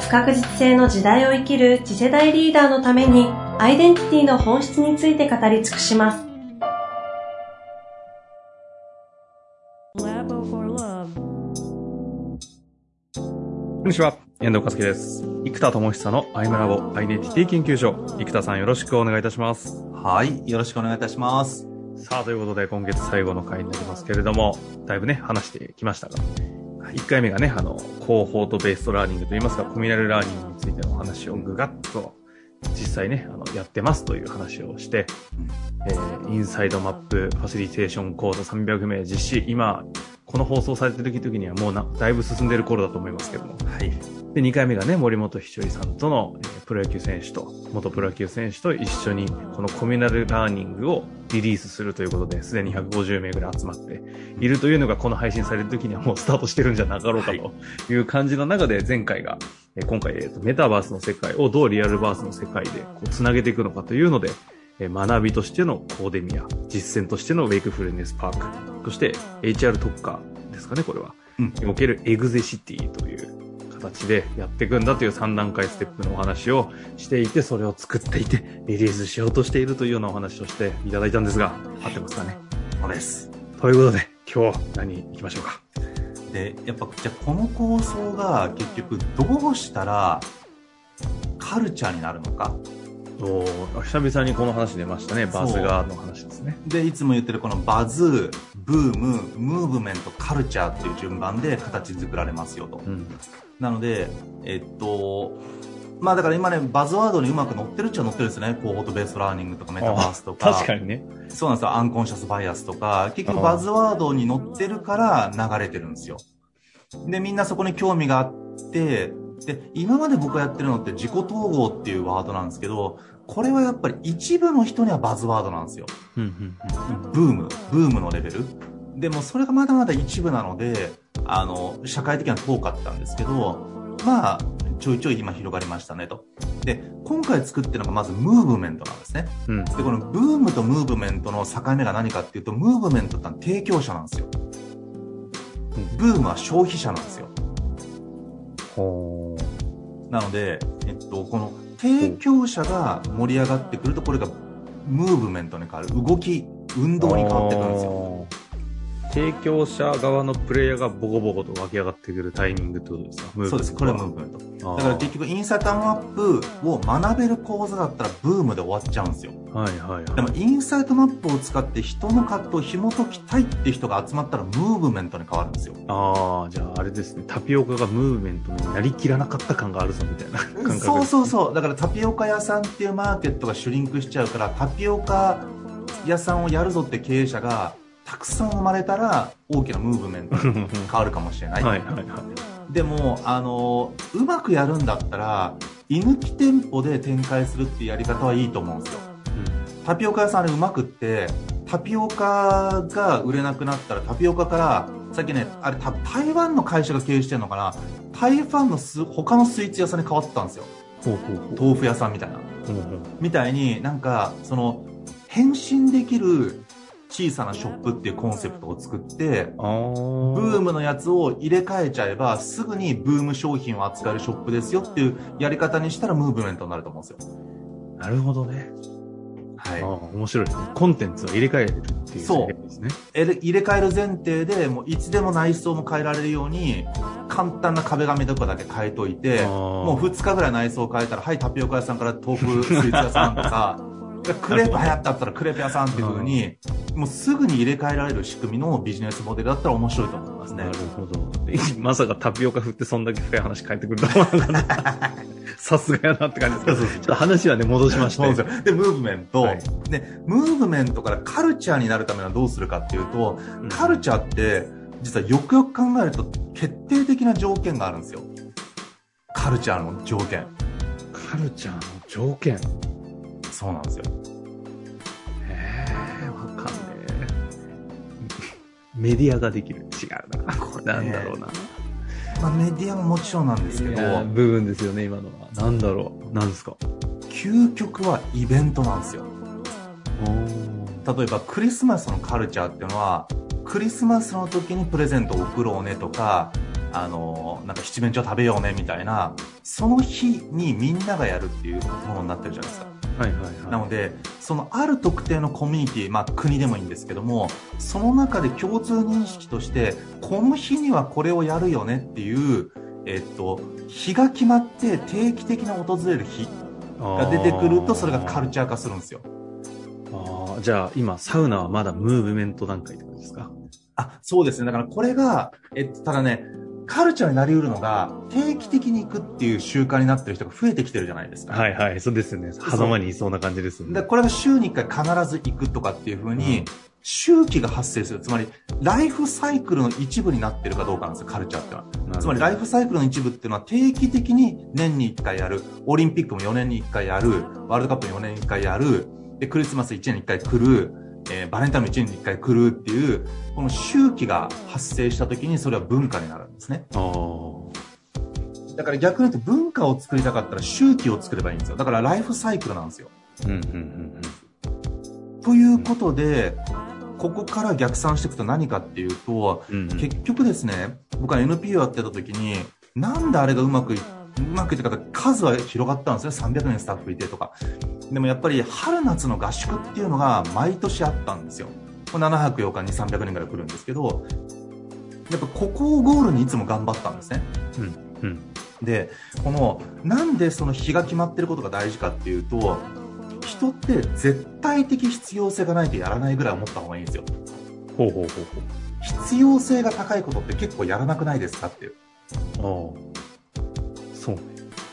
不確実性の時代を生きる次世代リーダーのためにアイデンティティの本質について語り尽くします。こんにちは、遠藤和樹です。生田智久のアイムラボアイデンティティ研究所。生田さんよろしくお願いいたします。はい、よろしくお願いいたします。さあ、ということで今月最後の回になりますけれども、だいぶね、話してきましたが、1回目がね、あの、 cohort based learning といいますか、 communal learning についてのお話をぐがっと実際ね、あの、やってますという話をして、えー、インサイトマップファシリテーションコード300名実施、今、この放送されてる時にはもうな、だいぶ進んでる頃だと思いますけども。はい。で、2回目がね、森本ひちょりさんとの、えー、プロ野球選手と、元プロ野球選手と一緒に、このコミュナルラーニングをリリースするということで、すでに150名ぐらい集まっているというのが、この配信される時にはもうスタートしてるんじゃなかろうかという感じの中で、前回が、えー、今回、えーと、メタバースの世界をどうリアルバースの世界でこう繋げていくのかというので、学びとしてのコーデミア、実践としてのウェイクフルネスパーク、そして HR 特化ですかね、これは。うん、におけるエグゼシティという形でやっていくんだという3段階ステップのお話をしていて、それを作っていて、リリースしようとしているというようなお話をしていただいたんですが、合ってますかね？そうです。ということで、今日何行きましょうか？で、やっぱ、じゃこの構想が結局どうしたらカルチャーになるのかお久々にこの話出ましたねバズガーの話ですねでいつも言ってるこのバズブームムーブメントカルチャーっていう順番で形作られますよと、うん、なのでえっとまあだから今ね、バズワードにうまく乗ってるっちゃ乗ってるんですね。コーホートベースラーニングとかメタバースとか。確かにね。そうなんですよ。アンコンシャスバイアスとか。結局バズワードに乗ってるから流れてるんですよ。で、みんなそこに興味があって、で、今まで僕がやってるのって自己統合っていうワードなんですけど、これはやっぱり一部の人にはバズワードなんですよ。ブーム、ブームのレベル。でもそれがまだまだ一部なので、あの、社会的には遠かったんですけど、まあ、ちょいちょい今広がりましたねと。で、今回作ってるのがまずムーブメントなんですね。うん、で、このブームとムーブメントの境目が何かっていうと、ムーブメントってのは提供者なんですよ。ブームは消費者なんですよ。なので、えっと、この提供者が盛り上がってくると、これがムーブメントに変わる。動き、運動に変わってくるんですよ。提供者側のプレイヤーがボコボコと湧き上がってくるタイミングってことですか？そうです。これはムーブメント。だから結局インサイトマップを学べる講座だったらブームで終わっちゃうんですよ。はいはい、はい、でもインサイトマップを使って人の葛藤を紐解きたいって人が集まったらムーブメントに変わるんですよ。ああ、じゃああれですね。タピオカがムーブメントになりきらなかった感があるぞみたいな感覚、そうそうそう。だからタピオカ屋さんっていうマーケットが shrink しちゃうから、タピオカ屋さんをやるぞって経営者がたくさん生まれたら大きなムーブメントに変わるかもしれない。はいはいはい。でも、あの、うまくやるんだったら、居抜き店舗で展開するっていうやり方はいいと思うんですよ。うん、タピオカ屋さんあれうまくって、タピオカが売れなくなったらタピオカから、さっきね、あれ台湾の会社が経営してるのかな？台湾のす他のスイーツ屋さんに変わったんですよ。ほうほうほう豆腐屋さんみたいな。ほうほうみたいになんか、その、変身できる小さなショップっていうコンセプトを作って、ブームのやつを入れ替えちゃえば、すぐにブーム商品を扱えるショップですよっていうやり方にしたらムーブメントになると思うんですよ。なるほどね。はい。面白いですね。コンテンツを入れ替えるっていうそうですね。入れ替える前提で、もういつでも内装も変えられるように、簡単な壁紙とかだけ変えといて、もう2日ぐらい内装変えたら、はい、タピオカ屋さんから豆腐スイーツ屋さんとか、クレープ流行ったったらクレープ屋さんっていう風に、もうすぐに入れ替えられる仕組みのビジネスモデルだったら面白いと思いますね。なるほど。まさかタピオカ振ってそんだけ深い話変えてくると思わなかった。さすがやなって感じですけど、ちょっと話はね、戻しました。そうですよ。で、ムーブメント、はい、で、ムーブメントからカルチャーになるためにはどうするかっていうと、うん、カルチャーって、実はよくよく考えると決定的な条件があるんですよ。カルチャーの条件。カルチャーの条件そうなんですよ。へえ、わかんねえ。メディアができる。違うな。これなんだろうな。まあ、メディアももちろんなんですけど、部分ですよね、今のは。なんだろう。なんですか？究極はイベントなんですよ。お例えばクリスマスのカルチャーっていうのは、クリスマスの時にプレゼントを送ろうねとか、あの、なんか七面鳥食べようねみたいな、その日にみんながやるっていうものになってるじゃないですか。はいはいはい。なので、そのある特定のコミュニティ、まあ国でもいいんですけども、その中で共通認識として、この日にはこれをやるよねっていう、えっと、日が決まって定期的な訪れる日が出てくると、それがカルチャー化するんですよ。あーじゃあ今、サウナはまだムーブメント段階ってことですか？あ、そうですね。だからこれが、えっと、ただね、カルチャーになり得るのが、定期的に行くっていう習慣になってる人が増えてきてるじゃないですか。はいはい、そうですよね。狭間にいそうな感じですよね。で、これが週に1回必ず行くとかっていう風に、周期が発生する。つまり、ライフサイクルの一部になってるかどうかなんですよ、カルチャーってのは。つまり、ライフサイクルの一部っていうのは定期的に年に1回やる。オリンピックも4年に1回やる。ワールドカップも4年に1回やる。で、クリスマス1年に1回来る。えーバレンタインも1年に1回来るっていう、この周期が発生した時にそれは文化になるんですね。だから逆に言うと文化を作りたかったら周期を作ればいいんですよ。だからライフサイクルなんですよ。うんうんうんということで、ここから逆算していくと何かっていうと、うん。うんうん結局ですね、僕は NPO やってた時に、なんであれがうまくい、うまくいったかって数は広がったんですね。300人スタッフいてとか。でもやっぱり春夏の合宿っていうのが毎年あったんですよ。これ7泊8日に300人ぐらい来るんですけど、やっぱここをゴールにいつも頑張ったんですね。うんうん。で、この、なんでその日が決まってることが大事かっていうと、人って絶対的必要性がないとやらないぐらい思った方がいいんですよ。ほうほうほう必要性が高いことって結構やらなくないですかっていう。ほう。ああ。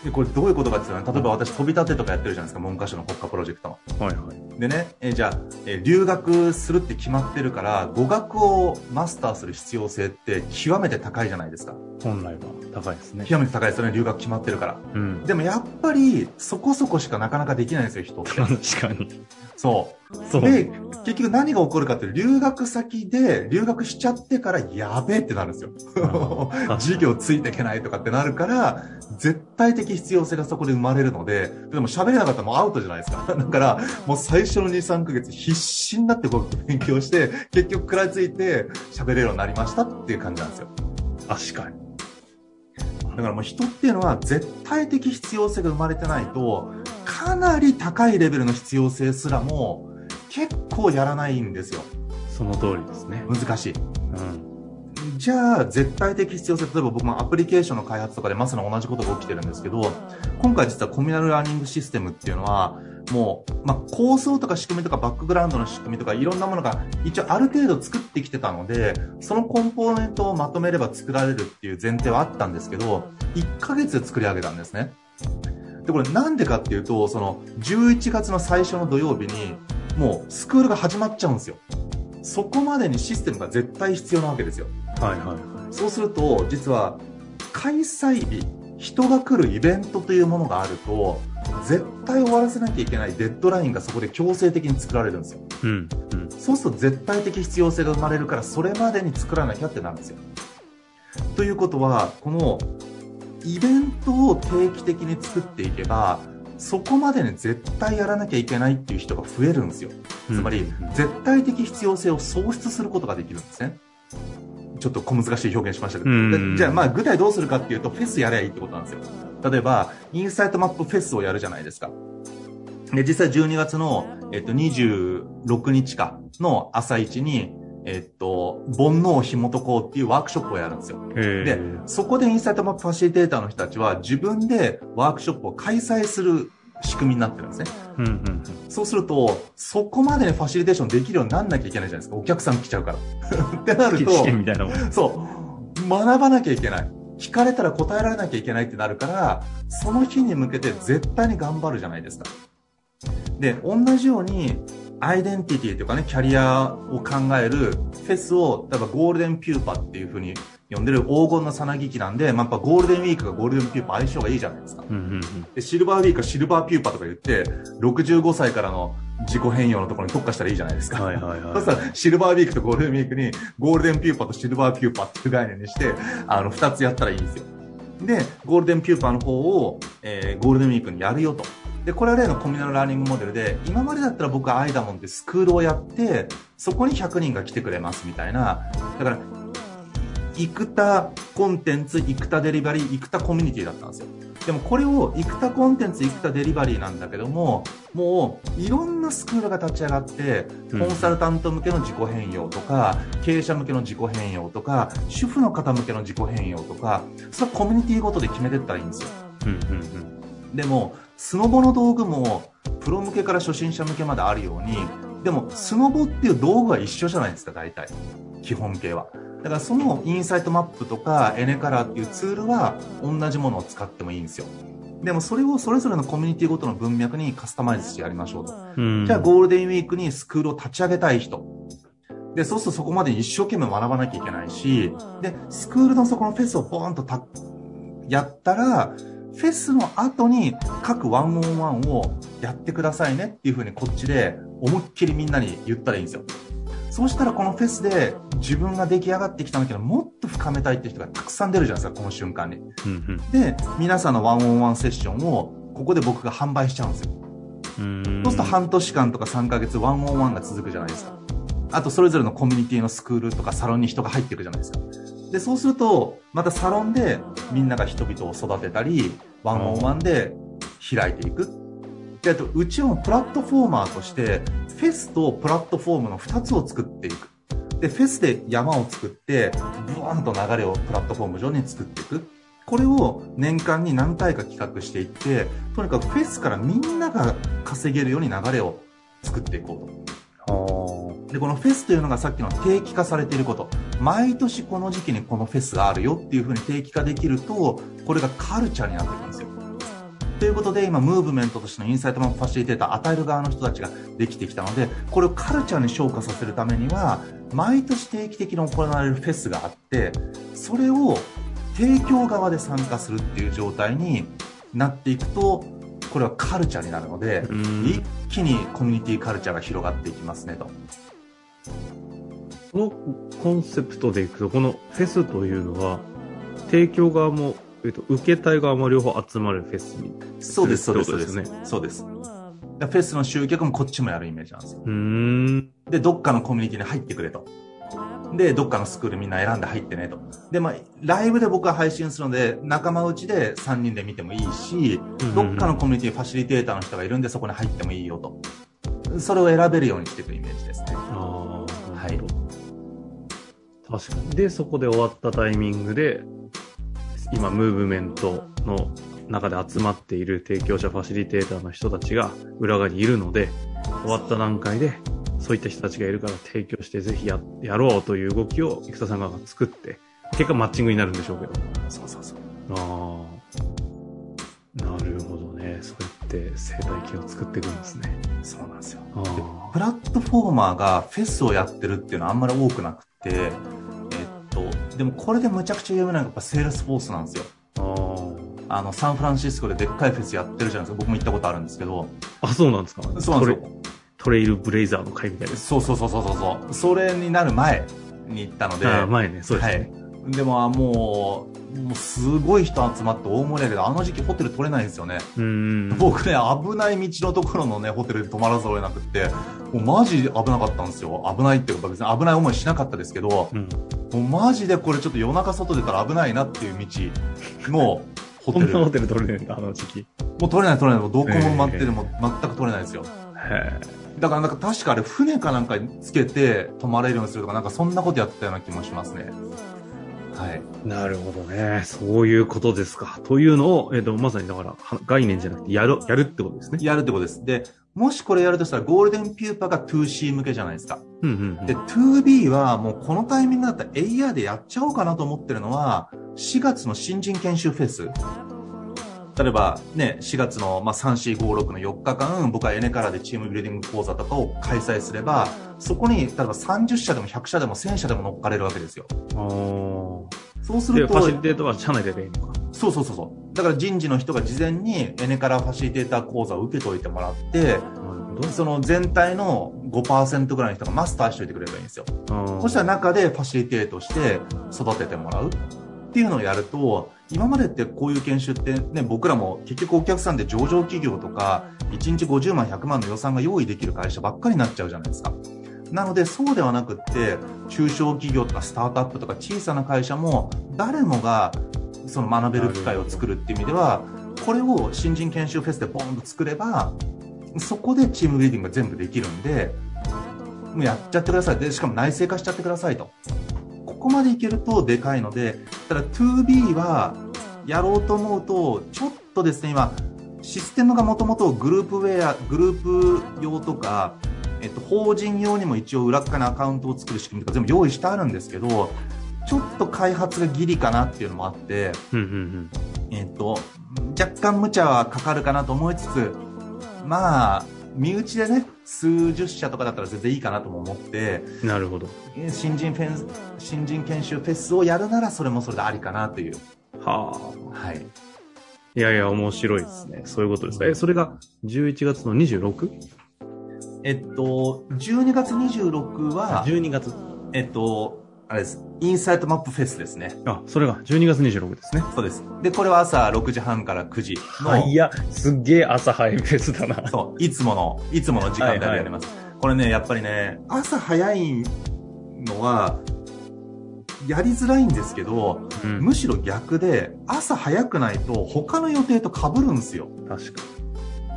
で、これどういうことかっていうと、例えば私飛び立てとかやってるじゃないですか、文科省の国家プロジェクトの。はいはい。でね、えじゃあ、え留学するって決まってるから、語学をマスターする必要性って極めて高いじゃないですか。本来は高いですね。極めて高いですよね、留学決まってるから。うん。でもやっぱり、そこそこしかなかなかできないんですよ、人って。確かに。そう。そう。で、結局何が起こるかって、留学先で留学しちゃってからやべえってなるんですよ。ー 授業ついていけないとかってなるから、絶対的必要性がそこで生まれるので、でも喋れなかったらもうアウトじゃないですか。だから、もう最初の2、3ヶ月必死になって僕勉強して、結局食らいついて喋れるようになりましたっていう感じなんですよ。確かに。だからもう人っていうのは絶対的必要性が生まれてないと、かなり高いレベルの必要性すらも結構やらないんですよ。その通りですね。難しい。うん。じゃあ、絶対的必要性、例えば僕もアプリケーションの開発とかでまさに同じことが起きてるんですけど、今回実はコミュナルラーニングシステムっていうのは、もう、まあ、構想とか仕組みとかバックグラウンドの仕組みとかいろんなものが一応ある程度作ってきてたので、そのコンポーネントをまとめれば作られるっていう前提はあったんですけど、1ヶ月で作り上げたんですね。で、これなんでかっていうと、その、11月の最初の土曜日に、もうスクールが始まっちゃうんですよ。そこまでにシステムが絶対必要なわけですよ。はいはいはい。そうすると、実は、開催日、人が来るイベントというものがあると、絶対終わらせなきゃいけないデッドラインがそこで強制的に作られるんですよ。うん。うん。そうすると絶対的必要性が生まれるから、それまでに作らなきゃってなるんですよ。ということは、この、イベントを定期的に作っていけば、そこまでに絶対やらなきゃいけないっていう人が増えるんですよ。つまり、絶対的必要性を創出することができるんですね。ちょっと小難しい表現しましたけど。うんでじゃあ、まあ、具体どうするかっていうと、フェスやればいいってことなんですよ。例えば、インサイトマップフェスをやるじゃないですか。で、実際12月の、えっと、26日かの朝一に、えっと、煩悩を紐解こうっていうワークショップをやるんですよ。へで、そこでインサイトマップファシリテーターの人たちは自分でワークショップを開催する仕組みになってるんですね。うんうんそうすると、そこまでにファシリテーションできるようになんなきゃいけないじゃないですか。お客さん来ちゃうから。ってなうん。ると、試験みたいなもん。そう、学ばなきゃいけない。聞かれたら答えられなきゃいけないってなるから、その日に向けて絶対に頑張るじゃないですか。で、同じように、アイデンティティというかね、キャリアを考えるフェスを、例えば golden pupa っていう風に呼んでる黄金のさなぎ期なんで、まあ、やっぱゴールデンウィークが golden pupa 相性がいいじゃないですか。うんうんうん。で、シルバーウィークは silver pupa とか言って、65歳からの自己変容のところに特化したらいいじゃないですか。はいはいはい そしたら、シルバーウィークとゴールデンウィークに、 golden pupa と silver pupa っていう概念にして、あの、二つやったらいいんですよ。で、 golden pupa の方を、えーゴールデンウィークにやるよと。で、これは例の communal learning model で、今までだったら僕はアイダモンってスクールをやって、そこに100人が来てくれますみたいな。だから、生田コンテンツ、生田デリバリー、生田コミュニティだったんですよ。でもこれを生田コンテンツ、生田デリバリーなんだけども、もういろんなスクールが立ち上がって、うんコンサルタント向けの自己変容とか、経営者向けの自己変容とか、主婦の方向けの自己変容とか、それはコミュニティごとで決めてったらいいんですよ。うんうんうん。でも、スノボの道具も、プロ向けから初心者向けまであるように、でも、スノボっていう道具は一緒じゃないですか、大体。基本形は。だからそのインサイトマップとかエネカラーっていうツールは同じものを使ってもいいんですよ。でもそれをそれぞれのコミュニティごとの文脈にカスタマイズしてやりましょうと。うんじゃあゴールデンウィークにスクールを立ち上げたい人。で、そうするとそこまでに一生懸命学ばなきゃいけないし、で、スクールのそこのフェスをポーンとたやったら、フェスの後に各ワンオンワンをやってくださいねっていう風にこっちで思いっきりみんなに言ったらいいんですよ。そうしたらこのフェスで自分が出来上がってきたんだけど、もっと深めたいって人がたくさん出るじゃないですか、この瞬間に。うんうんで、皆さんのワンオンワンセッションをここで僕が販売しちゃうんですよ。うんそうすると半年間とか3ヶ月ワンオンワンが続くじゃないですか。あとそれぞれのコミュニティのスクールとかサロンに人が入っていくじゃないですか。で、そうすると、またサロンでみんなが人々を育てたり、ワンオンワンで開いていく。で、あと、うちもプラットフォーマーとして、フェスとプラットフォームの2つを作っていく。で、フェスで山を作って、ブワーンと流れをプラットフォーム上に作っていく。これを年間に何回か企画していって、とにかくフェスからみんなが稼げるように流れを作っていこうと。あで、このフェスというのがさっきの定期化されていること。毎年この時期にこのフェスがあるよっていうふうに定期化できると、これがカルチャーになってくるんですよ。ということで、今、ムーブメントとしてのインサイトマップファシリテーター、与える側の人たちができてきたので、これをカルチャーに昇華させるためには、毎年定期的に行われるフェスがあって、それを提供側で参加するっていう状態になっていくと、これはカルチャーになるので、一気にコミュニティカルチャーが広がっていきますねと。このコンセプトでいくと、このフェスというのは、提供側も、えっと、受けたい側も両方集まるフェスに。そうです、そうです、そうです。そうです。でフェスの集客もこっちもやるイメージなんですよ。うーん。で、どっかのコミュニティに入ってくれと。で、どっかのスクールみんな選んで入ってねと。で、まあ、ライブで僕は配信するので、仲間内で3人で見てもいいし、どっかのコミュニティファシリテーターの人がいるんでそこに入ってもいいよと。それを選べるようにしていくイメージですね。ああ、はい。確かに。で、そこで終わったタイミングで、今、ムーブメントの中で集まっている提供者ファシリテーターの人たちが裏側にいるので、終わった段階で、そういった人たちがいるから提供してぜひややろうという動きを生田さんが作って、結果マッチングになるんでしょうけど。そうそうそう。ああ。なるほどね。そうやって生態系を作っていくんですね。そうなんですよ。プラットフォーマーがフェスをやってるっていうのはあんまり多くなくて、えっと、でもこれでむちゃくちゃ有名なのがやっぱセールスフォースなんですよ。ああの、サンフランシスコででっかいフェスやってるじゃないですか。僕も行ったことあるんですけど。あ。あ、そうなんですか？そうなんですよトレイルブレイザーの会みたいです。そうそうそうそうそうそう。それになる前に行ったので。ああ、前ね。そうですはね。い。でも、あもう、もうすごい人集まって大盛り上げで、あの時期ホテル取れないんですよね。僕ね、危ない道のところのね、ホテルで泊まらざるを得なくって、もうマジで危なかったんですよ。危ないっていうか別に危ない思いしなかったですけど、うん。もうマジでこれちょっと夜中外出たら危ないなっていう道のホテル。もこんなホテル取れないんだ、あの時期。う取れない取れない。もうどこも埋まってても全く取れないですよ。へだからなんか確かあれ船かなんかにつけて泊まれるようにするとかなんかそんなことやってたような気もしますね。はい。え。なるほどね。そういうことですか。というのを、えっ、と、まさにだから、は概念じゃなくて、やる、やるってことですね。やるってことです。で、もしこれやるとしたらゴールデンピューパーが 2C 向けじゃないですか。うんうんうん。で、2B はもうこのタイミングだったら AR でやっちゃおうかなと思ってるのは、4月の新人研修フェス。例えばね、4月の、まあ、3、4、5、6の4日間、僕はエネカラでチームビルディング講座とかを開催すれば、そこに、例えば30社でも100社でも1000社でも乗っかれるわけですよ。そうすると、ファシリテートは社内でやればいいのか。そうそうそうそう。だから人事の人が事前にエネカラファシリテーター講座を受けといてもらって。その全体の5%ぐらいの人がマスターしておいてくれればいいんですよ。うんそしたら中でファシリテートして育ててもらうっていうのをやると、今までってこういう研修ってね、僕らも結局お客さんで上場企業とか、1日50万、100万の予算が用意できる会社ばっかりになっちゃうじゃないですか。なので、そうではなくって、中小企業とかスタートアップとか小さな会社も、誰もがその学べる機会を作るっていう意味では、これを新人研修フェスでボンと作れば、そこでチームビルディングが全部できるんで、もうやっちゃってください。で、しかも内製化しちゃってくださいと。ここまでいけるとでかいので、ただ 2B はやろうと思うと、ちょっとですね、今、システムがもともとグループウェア、グループ用とか、えっと、法人用にも一応裏側にアカウントを作る仕組みとか全部用意してあるんですけど、ちょっと開発がギリかなっていうのもあって、えっと、若干無茶はかかるかなと思いつつ、まあ、身内でね、数十社とかだったら全然いいかなとも思って、うん。なるほど。え新人フェン新人研修フェスをやるならそれもそれでありかなという。はあ。はい。いやいや、面白いですね。そういうことですか。え、それが11月の 26? えっと、12月26は、12月。えっと、あれです。インサイトマップフェスですね。あ、それが12月26ですね。そうです。で、これは朝6時半から9時の、はいや、すっげえ朝早いフェスだな。そう、いつもの、いつもの時間帯でやります。これね、やっぱりね、朝早いのは、やりづらいんですけど、うん。むしろ逆で、朝早くないと他の予定と被るんですよ。確か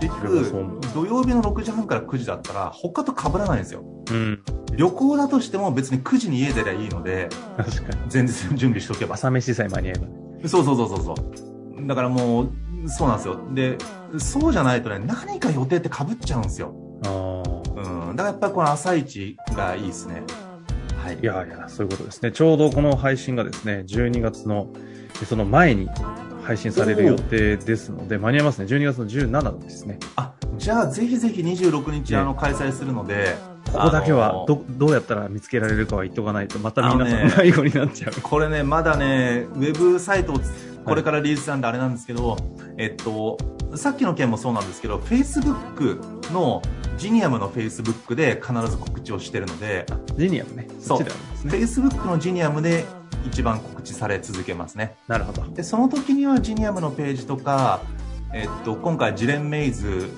結局、土曜日の6時半から9時だったら、他と被らないんですよ。に。うん。旅行だとしても別に9時に家出りゃいいので、確かに。前日に準備しとけば。朝飯さえ間に合えば。そうそうそうそうそう。だからもう、そうなんですよ。で、そうじゃないとね、何か予定って被っちゃうんですよ。ああ。うん。だからやっぱりこの朝一がいいですね。はい。いやいや、そういうことですね。ちょうどこの配信がですね、12月の、その前に配信される予定ですので、間に合いますね。12月の17ですね。あ、じゃあぜひぜひ26日、ねあの、開催するので、ここだけはど、どうやったら見つけられるかは言っとかないと、また皆さん迷子になっちゃう。これね、まだね、ウェブサイトこれからリリースなんであれなんですけど、えっと、さっきの件もそうなんですけど、Facebook の、ジニアムの Facebook で必ず告知をしてるので、ジニアムね。そそうっちでありますね。Facebook のジニアムで一番告知され続けますね。なるほど。で、その時にはジニアムのページとか、えっと、今回ジレンメイズ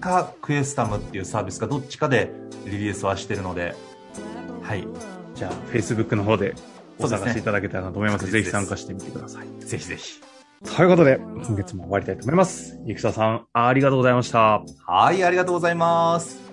かクエスタムっていうサービスかどっちかでリリースはしてるので、はい。じゃあ、Facebook の方でおそうですね探しいただけたらなと思います。ぜ確実ですひ参加してみてください。ぜひぜひ。ということで、今月も終わりたいと思います。生田さん、ありがとうございました。はい、ありがとうございます。